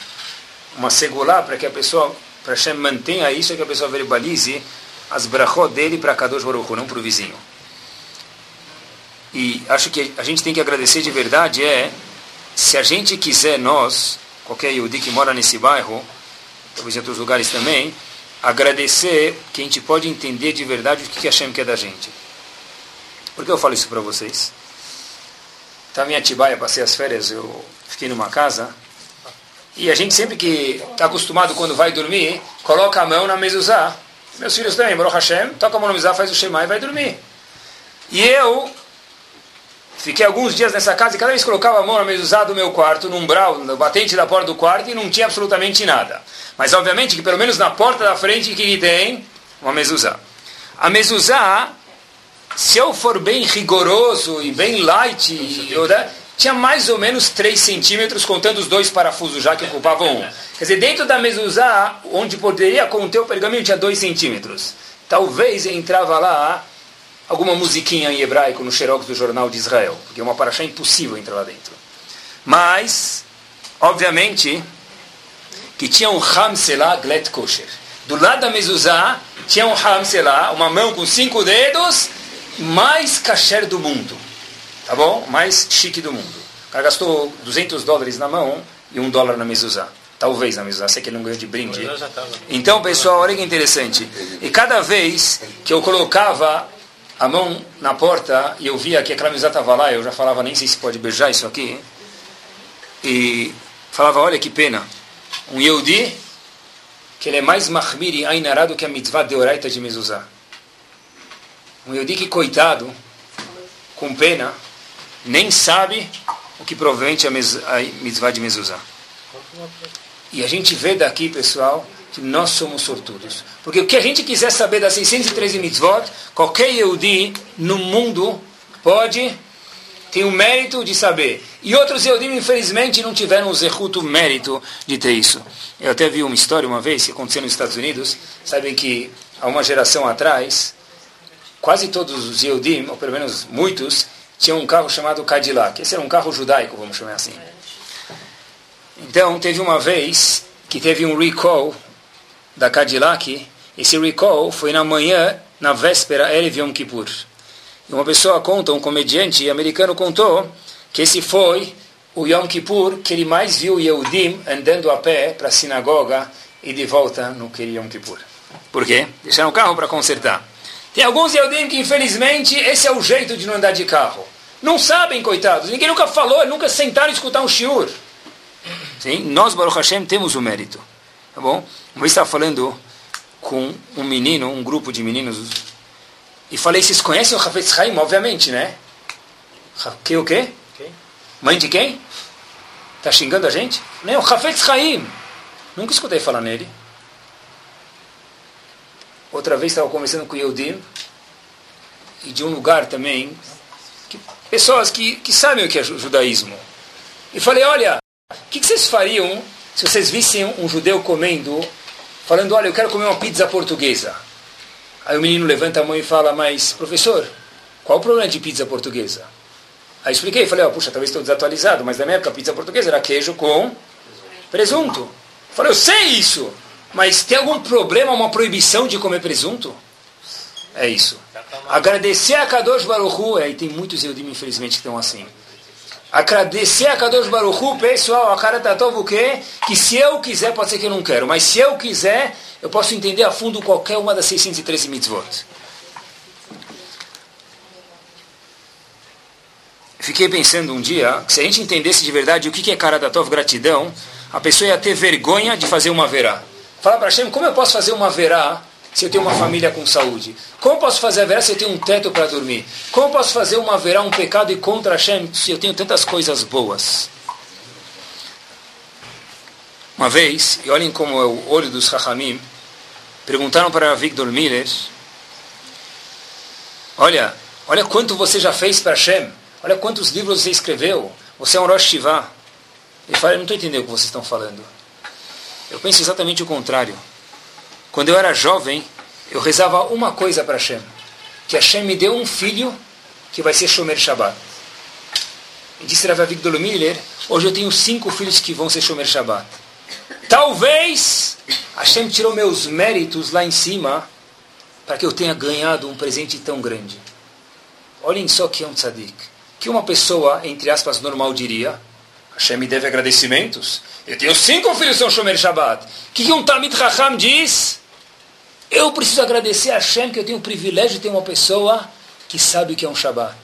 Uma segulá para que a pessoa, para Hashem mantenha isso, é que a pessoa verbalize as brachot dele para Kadosh Baruch não para o vizinho. E acho que a gente tem que agradecer de verdade é, se a gente quiser, nós, qualquer Yudi que mora nesse bairro, talvez em outros lugares também, agradecer que a gente pode entender de verdade o que Hashem quer da gente. Por que eu falo isso para vocês? Estava em Atibaia, passei as férias, eu fiquei numa casa, e a gente sempre que está acostumado quando vai dormir, coloca a mão na mezuzá. Meus filhos também, Baruch Hashem, toca a mão na mezuzá, faz o Shema e vai dormir. E eu Fiquei alguns dias nessa casa e cada vez colocava a mão na mesa do meu quarto, no umbral, no batente da porta do quarto e não tinha absolutamente nada. Mas obviamente que pelo menos na porta da frente que tem uma mezuzá. A mezuzá, se eu for bem rigoroso e bem light, eu, né, tinha mais ou menos 3 centímetros, contando os dois parafusos já que ocupavam um. Quer dizer, dentro da mezuzá, onde poderia conter o pergaminho, tinha 2 centímetros. Talvez entrava lá alguma musiquinha em hebraico no xerox do Jornal de Israel, porque é uma paraxá impossível entrar lá dentro. Mas, obviamente, que tinha um Hamselah Glet Kosher. Do lado da mezuzá, tinha um Hamselah, uma mão com cinco dedos, mais kasher do mundo. Tá bom? Mais chique do mundo. O cara gastou 200 dólares na mão e um dólar na mezuzá. Talvez na mezuzá, sei que ele não ganhou de brinde. Então, pessoal, olha que interessante. E cada vez que eu colocava a mão na porta e eu via que aquela mesa estava lá, eu já falava, nem sei se pode beijar isso aqui. E falava, olha que pena. Um Yehudi, que ele é mais mahmir e ainará do que a mitzvah de oraita de mezuzá. Um Yehudi que, coitado, com pena, nem sabe o que é a mitzvah de mezuzá. E a gente vê daqui, pessoal, que nós somos sortudos. Porque o que a gente quiser saber das 613 mitzvot, qualquer Yehudi no mundo pode, tem o mérito de saber. E outros Yehudim, infelizmente, não tiveram o zehut, o mérito de ter isso. Eu até vi uma história uma vez, que aconteceu nos Estados Unidos. Sabem que há uma geração atrás, quase todos os Yehudim, ou pelo menos muitos, tinham um carro chamado Cadillac. Esse era um carro judaico, vamos chamar assim. Então, teve uma vez que teve um recall da Cadillac, esse recall foi na manhã, na véspera, Erev Yom Kippur. E uma pessoa conta, um comediante americano contou, que esse foi o Yom Kippur que ele mais viu Yehudim andando a pé para a sinagoga e de volta no Yom Kippur. Por quê? Deixaram o carro para consertar. Tem alguns Yehudim que, infelizmente, esse é o jeito de não andar de carro. Não sabem, coitados. Ninguém nunca falou, nunca sentaram e escutar um shiur. Sim? Nós, Baruch Hashem, temos o mérito. Tá bom? Uma vez estava falando com um menino, um grupo de meninos, e falei, vocês conhecem o Hafetz Haim? Obviamente, né? Que o quê? Mãe de quem? Está xingando a gente? Não, o Hafetz Haim. Nunca escutei falar nele. Outra vez estava conversando com o Yehudim, e de um lugar também, que, pessoas que, que sabem o que é judaísmo. E falei, olha, o que, que vocês fariam se vocês vissem um judeu comendo, falando, olha, eu quero comer uma pizza portuguesa. Aí o menino levanta a mão e fala, mas professor, qual o problema de pizza portuguesa? Aí expliquei, falei, ó, oh, puxa, talvez estou desatualizado, mas na minha época a pizza portuguesa era queijo com presunto. Falei, eu sei isso, mas tem algum problema, uma proibição de comer presunto? É isso. Agradecer a Kadosh Baruchu, aí tem muitos Eudim, infelizmente, que estão assim. Agradecer a Kadosh Baruchu, pessoal, a cara tá tão o quê? Que se eu quiser, pode ser que eu não quero, mas se eu quiser, eu posso entender a fundo qualquer uma das 613 mitzvot. Fiquei pensando um dia que se a gente entendesse de verdade o que é Karatatov gratidão, a pessoa ia ter vergonha de fazer uma verá. Fala para Hashem, como eu posso fazer uma verá se eu tenho uma família com saúde? Como posso fazer a verá se eu tenho um teto para dormir? Como posso fazer uma verá, um pecado e contra Hashem se eu tenho tantas coisas boas? Uma vez, e olhem como é o olho dos Rahamim, perguntaram para Victor Miller, olha, olha quanto você já fez para Hashem, olha quantos livros você escreveu, você é um Rosh Shiva. Ele fala, eu não estou entendendo o que vocês estão falando. Eu penso exatamente o contrário. Quando eu era jovem, eu rezava uma coisa para Hashem. Que Hashem me deu um filho que vai ser Shomer Shabbat. E disse Rav Avigdor Miller, hoje eu tenho cinco filhos que vão ser Shomer Shabbat. Talvez Hashem tirou meus méritos lá em cima para que eu tenha ganhado um presente tão grande. Olhem só que é um tzadik. Que uma pessoa, entre aspas, normal diria, Hashem me deve agradecimentos. Eu tenho cinco filhos que são Shomer Shabbat. O que, que um Talmid Raham diz? Eu preciso agradecer a Hashem que eu tenho o privilégio de ter uma pessoa que sabe o que é um Shabbat.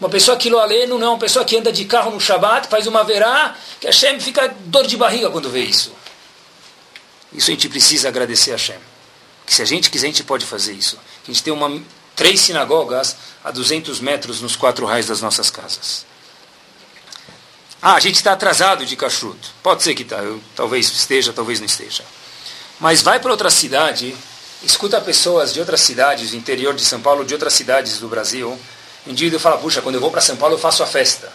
Uma pessoa que lo não é uma pessoa que anda de carro no Shabbat, faz uma verá, que Hashem fica dor de barriga quando vê isso. Isso a gente precisa agradecer a Hashem. Que se a gente quiser, a gente pode fazer isso. Que a gente tem uma, três sinagogas a 200 metros nos quatro raios das nossas casas. Ah, a gente está atrasado de cachuto. Pode ser que tá, eu, talvez esteja, talvez não esteja. Mas vai para outra cidade escuta pessoas de outras cidades, do interior de São Paulo, de outras cidades do Brasil. Um indivíduo fala, puxa, quando eu vou para São Paulo eu faço a festa.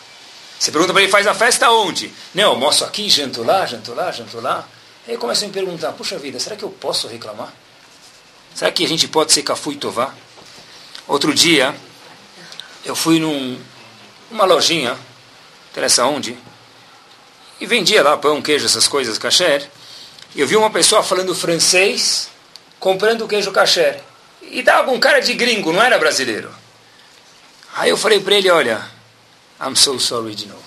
Você pergunta para ele, faz a festa onde? Não, almoço aqui, janto lá, janto lá, janto lá. Aí começa a me perguntar, puxa vida, será que eu posso reclamar? Será que a gente pode ser cafu e tová? Outro dia, eu fui num, numa lojinha, interessa onde, e vendia lá pão, queijo, essas coisas, kasher. E eu vi uma pessoa falando francês comprando queijo kasher. E estava com cara de gringo, não era brasileiro. Aí eu falei para ele, olha, I'm so sorry de novo.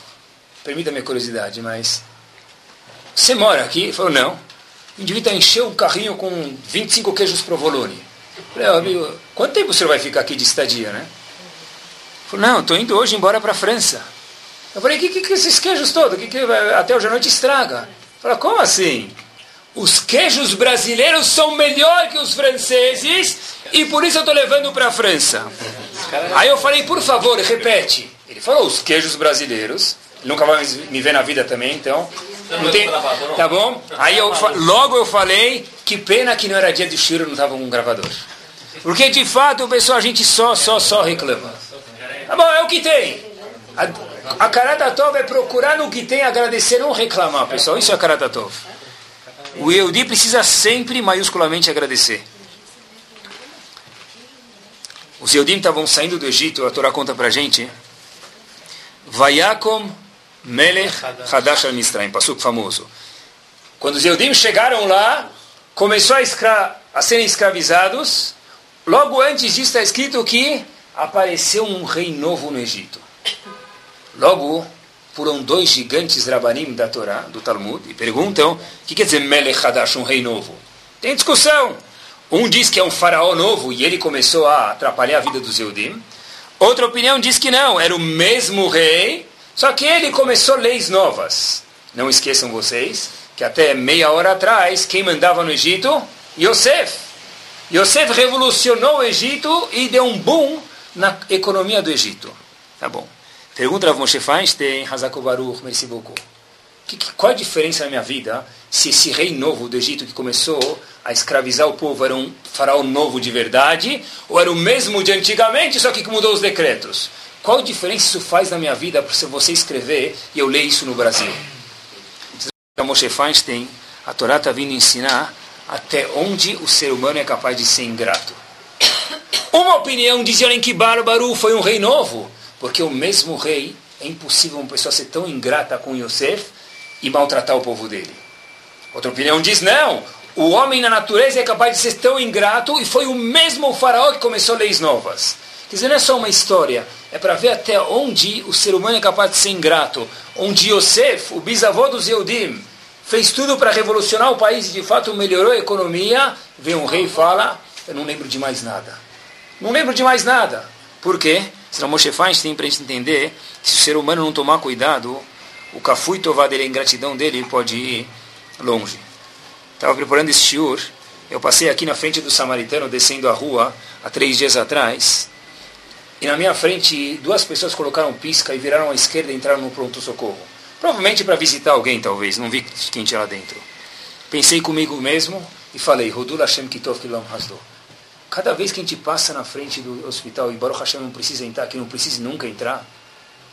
Permita minha curiosidade, mas... Você mora aqui? Ele falou, não. O indivíduo encheu o carrinho com 25 queijos provolone. Falei, amigo, quanto tempo você vai ficar aqui de estadia, né? Ele falou, não, estou indo hoje embora para a França. Eu falei, o que, que, que esses queijos todos? Que, que, até hoje à noite estraga. Falou, como assim? Os queijos brasileiros são melhor que os franceses e por isso eu estou levando para a França. Aí eu falei, por favor, repete. Ele falou, os queijos brasileiros. nunca vai me ver na vida também, então. Não tem, tá bom? Aí eu, logo eu falei, que pena que não era dia de Shiro, não estava com um gravador. Porque de fato, pessoal, a gente só, só, só reclama. Tá bom, é o que tem. A, a Karatatov é procurar no que tem, agradecer, não reclamar, pessoal. Isso é Karatatov. O Yehudi precisa sempre maiusculamente agradecer. Os Yehudim estavam saindo do Egito, a Torá conta para a gente. Vayakom Melech Hadash al Misraim, passuco famoso. Quando os Yehudim chegaram lá, começou a, escra a serem escravizados. Logo antes disso está escrito que apareceu um rei novo no Egito. Logo, foram dois gigantes Rabanim da Torá, do Talmud, e perguntam, o que quer dizer Melech Hadash, um rei novo? Tem discussão. Um diz que é um faraó novo e ele começou a atrapalhar a vida dos Eudim. Outra opinião diz que não, era o mesmo rei, só que ele começou leis novas. Não esqueçam vocês que até meia hora atrás, quem mandava no Egito? Yosef. Yosef revolucionou o Egito e deu um boom na economia do Egito. Tá bom. Pergunta Rav Moshe Feinstein, Hazako Baruch, merci beaucoup. Que, que, qual a diferença na minha vida se esse rei novo do Egito que começou a escravizar o povo era um faraó novo de verdade ou era o mesmo de antigamente, só que mudou os decretos? Qual a diferença isso faz na minha vida para você escrever e eu ler isso no Brasil? A Moshe Feinstein, a Torá está vindo ensinar até onde o ser humano é capaz de ser ingrato. Uma opinião dizia que Bárbaro foi um rei novo, porque o mesmo rei, é impossível uma pessoa ser tão ingrata com Yosef e maltratar o povo dele. Outra opinião diz, não, o homem na natureza é capaz de ser tão ingrato e foi o mesmo faraó que começou leis novas. Quer dizer, não é só uma história, é para ver até onde o ser humano é capaz de ser ingrato. Onde Yosef, o bisavô dos Eudim, fez tudo para revolucionar o país e de fato melhorou a economia, vem um rei e fala, eu não lembro de mais nada. Não lembro de mais nada. Por quê? Senão Moshe Feinstein, para a gente entender, se o ser humano não tomar cuidado, o cafui tová dele, a ingratidão dele, pode ir longe. Estava preparando esse shiur, eu passei aqui na frente do samaritano, descendo a rua, há três dias atrás, e na minha frente duas pessoas colocaram pisca e viraram à esquerda e entraram no pronto-socorro. Provavelmente para visitar alguém, talvez, não vi quem tinha lá dentro. Pensei comigo mesmo e falei, Rodul Hashem Kitov Kilam Hasdo. Cada vez que a gente passa na frente do hospital e Baruch Hashem não precisa entrar, que não precisa nunca entrar,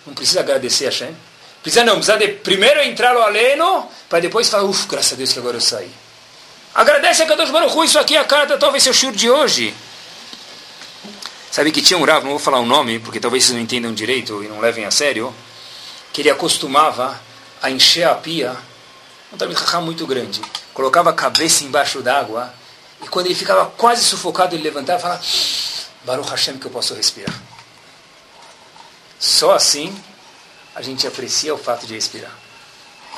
não precisa agradecer a Hashem. Precisa não, precisa de primeiro entrar no aleno, para depois falar, uff, graças a Deus que agora eu saí. Agradece a Kadosh Baruch isso aqui é a cara da talvez seu shur de hoje. Sabe que tinha um Rav, não vou falar o nome, porque talvez vocês não entendam direito e não levem a sério, que ele acostumava a encher a pia, um talmud muito grande, colocava a cabeça embaixo d'água, e quando ele ficava quase sufocado, ele levantava e falava, Baruch Hashem que eu posso respirar. Só assim a gente aprecia o fato de respirar.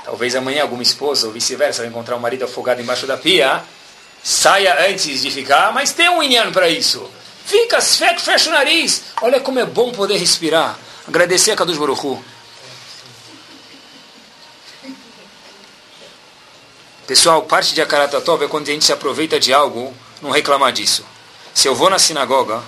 Talvez amanhã alguma esposa ou vice-versa vai encontrar um marido afogado embaixo da pia, saia antes de ficar, mas tem um inhano para isso. Fica, fecha o nariz. Olha como é bom poder respirar. Agradecer a Kadosh Baruch Pessoal, parte de Akaratatov é quando a gente se aproveita de algo, não reclamar disso. Se eu vou na sinagoga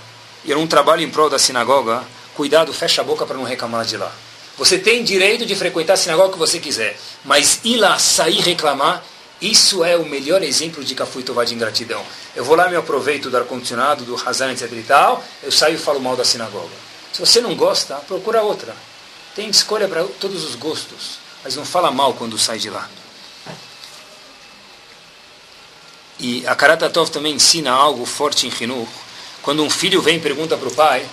e eu não trabalho em prol da sinagoga, cuidado, fecha a boca para não reclamar de lá. Você tem direito de frequentar a sinagoga que você quiser, mas ir lá, sair reclamar, isso é o melhor exemplo de Kafui Tová de ingratidão. Eu vou lá, me aproveito do ar-condicionado, do Hazan, etc e tal, eu saio e falo mal da sinagoga. Se você não gosta, procura outra. Tem escolha para todos os gostos, mas não fala mal quando sai de lá. E a Karatatov também ensina algo forte em Hinur. Quando um filho vem e pergunta para o pai,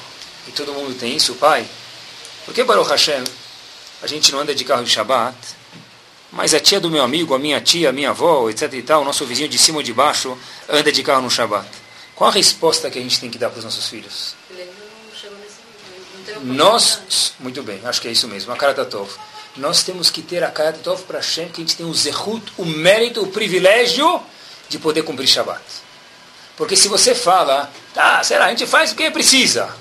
e todo mundo tem isso, pai, por que Baruch Hashem a gente não anda de carro em Shabbat? Mas a tia do meu amigo, a minha tia, a minha avó, etc e tal, o nosso vizinho de cima ou de baixo, anda de carro no Shabat. Qual a resposta que a gente tem que dar para os nossos filhos? Nós, muito bem, acho que é isso mesmo, a Karatatov. Nós temos que ter a Karatatov para Hashem, que a gente tem o zehut, o mérito, o privilégio de poder cumprir Shabat. Porque se você fala, tá, será, a gente faz porque precisa.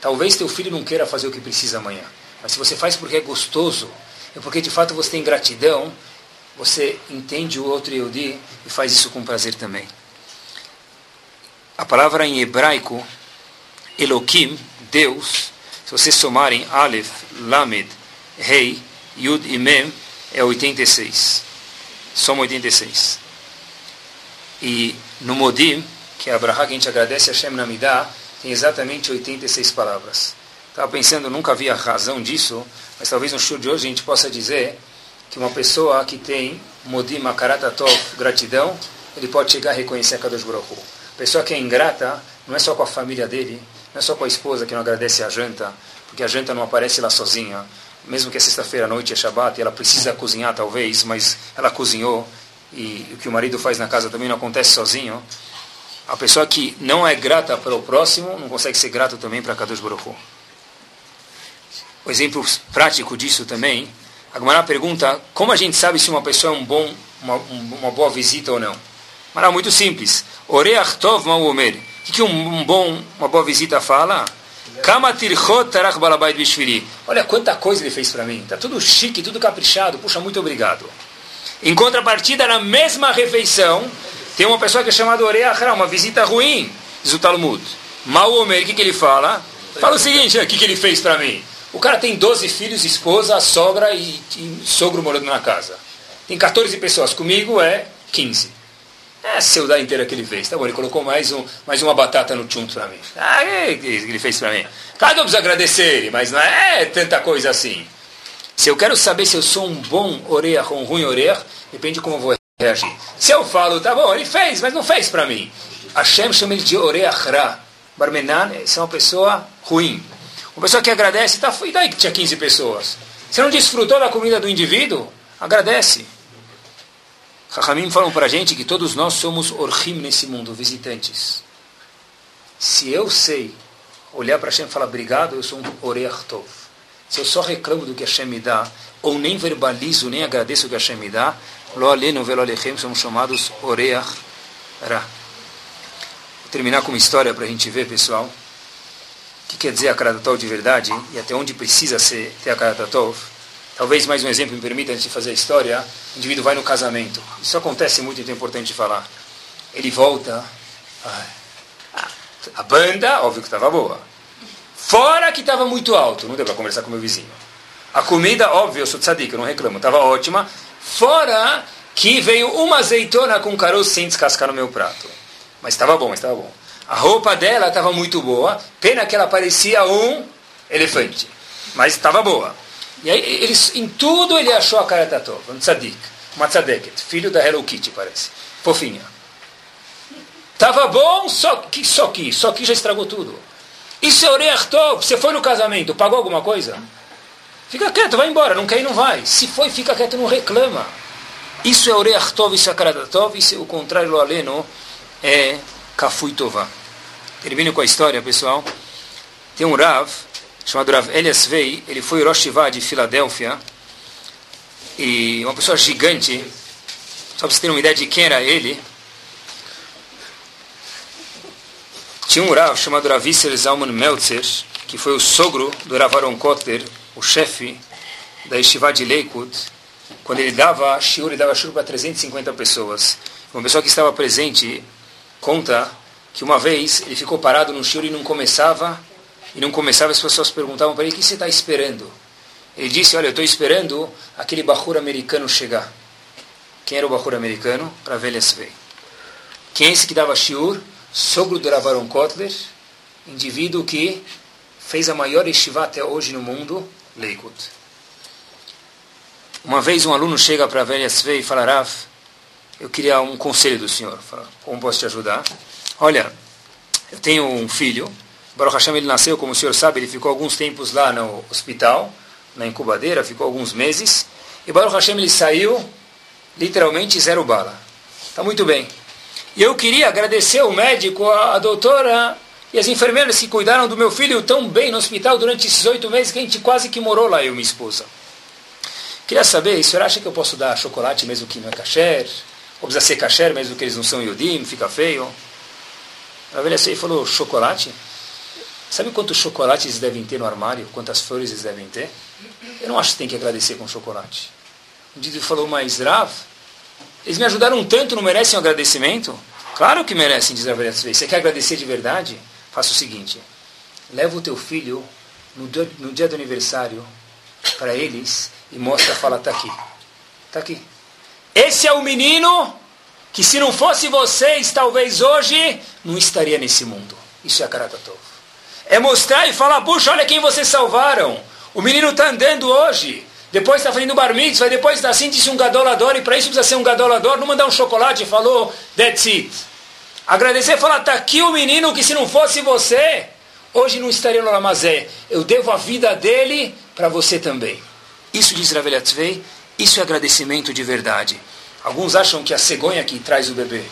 Talvez teu filho não queira fazer o que precisa amanhã. Mas se você faz porque é gostoso, é porque de fato você tem gratidão, você entende o outro Yehudi e faz isso com prazer também. A palavra em hebraico, Elohim, Deus, se vocês somarem Aleph, Lamed, Rei, Yud e Mem, é 86. Soma 86. E no Modim, que é a Braha que a gente agradece a Hashem Namidah, tem exatamente 86 palavras. Estava pensando, nunca havia razão disso, mas talvez no show de hoje a gente possa dizer que uma pessoa que tem modim akaratatov, gratidão, ele pode chegar a reconhecer a Kadosh Baruch. Pessoa que é ingrata, não é só com a família dele, não é só com a esposa que não agradece a janta, porque a janta não aparece lá sozinha. Mesmo que é sexta-feira à noite é Shabbat e ela precisa cozinhar talvez, mas ela cozinhou e o que o marido faz na casa também não acontece sozinho. A pessoa que não é grata para o próximo não consegue ser grato também para Kadosh Baruch Hu. O exemplo prático disso também, a Gemara pergunta como a gente sabe se uma pessoa é um bom, uma, uma boa visita ou não. Mas é muito simples. Oreach tov ma'omer. O que um, bom, uma boa visita fala? Olha quanta coisa ele fez para mim. Tá tudo chique, tudo caprichado. Puxa, muito obrigado. Em contrapartida, na mesma refeição, tem uma pessoa que é chamada Oreachra, uma visita ruim, diz o Talmud. Ma'omer, o que, que ele fala? Fala o seguinte, o que, que ele fez para mim? O cara tem 12 filhos, esposa, sogra e, e sogro morando na casa. Tem 14 pessoas. Comigo é 15. É a seudá inteira que ele fez. Tá bom, ele colocou mais, um, mais uma batata no chunto para mim. Ah, é que ele fez para mim. Claro que eu preciso agradecer ele, mas não é tanta coisa assim. Se eu quero saber se eu sou um bom oreach ou um ruim oreach, depende de como eu vou reagir. Se eu falo, tá bom, ele fez, mas não fez para mim. Hashem chama ele de oreach ra. Barmenan, é uma pessoa ruim. Uma pessoa que agradece, tá, e daí que tinha 15 pessoas? Você não desfrutou da comida do indivíduo? Agradece. Rahamim falam para a gente que todos nós somos orhim nesse mundo, visitantes. Se eu sei olhar para Hashem e falar obrigado, eu sou um oreach tov. Se eu só reclamo do que Hashem me dá, ou nem verbalizo, nem agradeço o que Hashem me dá, lo aleno velo alechem, somos chamados oreach ra. Vou terminar com uma história para a gente ver, pessoal o que quer dizer a Karatatov de verdade e até onde precisa ser, ter a Karatatov. Talvez mais um exemplo me permita, antes de fazer a história, o indivíduo vai no casamento. Isso acontece muito, então é importante falar. Ele volta, a banda, óbvio que estava boa. Fora que estava muito alto, não deu para conversar com meu vizinho. A comida, óbvio, eu sou tzadik, eu não reclamo, estava ótima. Fora que veio uma azeitona com caroço sem descascar no meu prato. Mas estava bom, estava bom. A roupa dela estava muito boa, pena que ela parecia um elefante, mas estava boa. E aí, ele, em tudo ele achou a cara Tatov, um tzadik, uma tzadeket, filho da Hello Kitty, parece. Fofinha. Estava bom, só que, só que, só que já estragou tudo. Isso é Oreach você foi no casamento, pagou alguma coisa? Fica quieto, vai embora, não quer ir, não vai. Se foi, fica quieto, não reclama. Isso é Oreach isso é Karatatov, isso é o contrário do aleno, é Kafui Tová. Termino com a história, pessoal. Tem um Rav, chamado Rav Elias Vei, ele foi Rosh Hashivá de Filadélfia, e uma pessoa gigante, só para vocês terem uma ideia de quem era ele, tinha um Rav chamado Rav Isser Zalman Meltzer, que foi o sogro do Rav Aaron Kotler, o chefe da Yeshiva de Lakewood, quando ele dava shiur, ele dava shiur para 350 pessoas. Uma pessoa que estava presente conta que uma vez ele ficou parado no shiur e não começava, e não começava, as pessoas perguntavam para ele, o que você está esperando? Ele disse, olha, eu estou esperando aquele bahur americano chegar. Quem era o bahur americano? Ver veio. Quem é esse que dava shiur? Sogro do Ravaron Kotler, indivíduo que fez a maior estivá até hoje no mundo, Leikut. Uma vez um aluno chega para a velha Svei e fala, Rav, eu queria um conselho do senhor. Fala, como posso te ajudar? Olha, eu tenho um filho, Baruch Hashem ele nasceu, como o senhor sabe, ele ficou alguns tempos lá no hospital, na incubadeira, ficou alguns meses, e Baruch Hashem ele saiu, literalmente zero bala. Está muito bem. E eu queria agradecer o médico, a, doutora e as enfermeiras que cuidaram do meu filho tão bem no hospital durante esses oito meses que a gente quase que morou lá, eu e minha esposa. Queria saber, o senhor acha que eu posso dar chocolate mesmo que não é kasher? Ou precisa ser kasher mesmo que eles não são yudim, fica feio? A velha e falou, chocolate? Sabe quantos chocolates devem ter no armário? Quantas flores eles devem ter? Eu não acho que tem que agradecer com chocolate. O Didi falou, mas Rav, eles me ajudaram tanto, não merecem um agradecimento? Claro que merecem, diz a velha Você quer agradecer de verdade? Faça o seguinte, leva o teu filho no dia, no dia do aniversário para eles e mostra, fala, está aqui. Está aqui. Esse é o menino que se não fosse vocês, talvez hoje, não estaria nesse mundo. Isso é a Karatatov. É mostrar e falar, puxa, olha quem vocês salvaram. O menino está andando hoje. Depois está fazendo bar mitzvah, depois está assim, disse um gadolador, e para isso precisa ser um gadolador, não mandar um chocolate falou, that's it. Agradecer falar, está aqui o menino que se não fosse você, hoje não estaria no Lamazé. Eu devo a vida dele para você também. Isso diz Raveliatzvei, isso é agradecimento de verdade. Alguns acham que a cegonha que traz o bebê,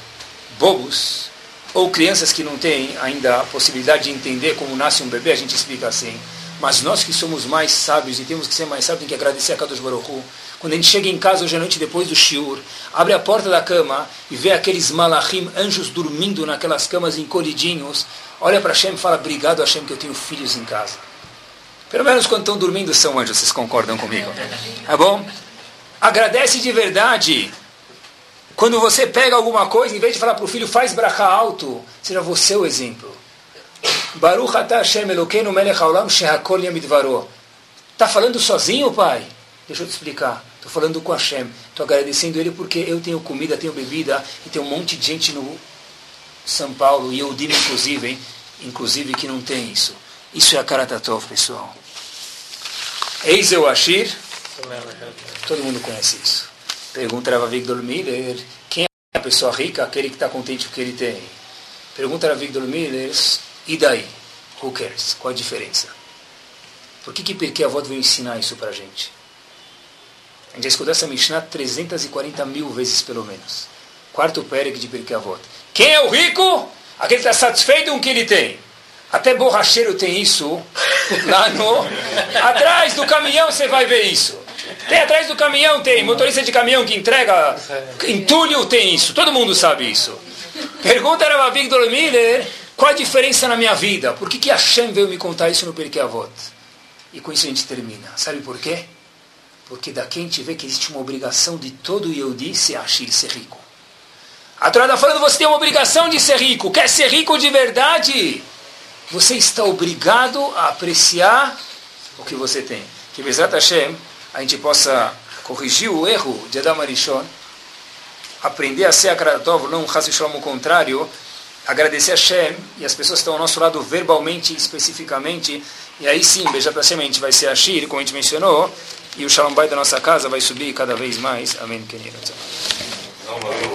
bobos, ou crianças que não têm ainda a possibilidade de entender como nasce um bebê, a gente explica assim. Mas nós que somos mais sábios e temos que ser mais sábios, tem que agradecer a Kadosh Baruch Hu. Quando a gente chega em casa hoje à noite depois do shiur, abre a porta da cama e vê aqueles malachim, anjos dormindo naquelas camas encolhidinhos, olha para Hashem e fala, obrigado Hashem que eu tenho filhos em casa. Pelo menos quando estão dormindo são anjos, vocês concordam comigo? Tá bom? Agradece de verdade quando você pega alguma coisa, em vez de falar para o filho, faz brachá alto, seja você o exemplo. Baruch atah Hashem Elokeinu melech haolam shehakol yamidvaro. Está falando sozinho, pai? Deixa eu te explicar. Estou falando com Hashem. Estou agradecendo ele porque eu tenho comida, tenho bebida e tem um monte de gente no São Paulo, e eu digo inclusive, hein? inclusive que não tem isso. Isso é a Karatatov, pessoal. Eis eu Ashir. Todo mundo conhece isso. Pergunta Rav Victor Miller, quem é a pessoa rica? Aquele que está contente com o que ele tem. Pergunta Rav Victor Miller, e daí? Who cares? Qual a diferença? Por que que Pirkei Avot veio ensinar isso para a gente? A gente já escutou essa Mishnah 340 mil vezes pelo menos. Quarto Perek de Pirkei Avot. Quem é o rico? Aquele que está satisfeito com o que ele tem. Até borracheiro tem isso lá no. Atrás do caminhão você vai ver isso. Tem atrás do caminhão, tem. Motorista de caminhão que entrega entulho tem isso. Todo mundo sabe isso. Pergunta a Victor Miller qual a diferença na minha vida. Por que, que Hashem veio me contar isso no Perkei Avot? E com isso a gente termina. Sabe por quê? Porque daqui a gente vê que existe uma obrigação de todo Yehudi ser Ashir, ser rico. A Torá está falando você tem uma obrigação de ser rico. Quer ser rico de verdade? você está obrigado a apreciar o que você tem. Que Bezat Hashem, a gente possa corrigir o erro de Adam Arishon, aprender a ser agradador, não um o contrário, agradecer a Hashem e as pessoas estão ao nosso lado verbalmente, especificamente, e aí sim, Bezat Hashem, a gente vai ser Ashir, como a gente mencionou, e o Shalom da nossa casa vai subir cada vez mais. Amém.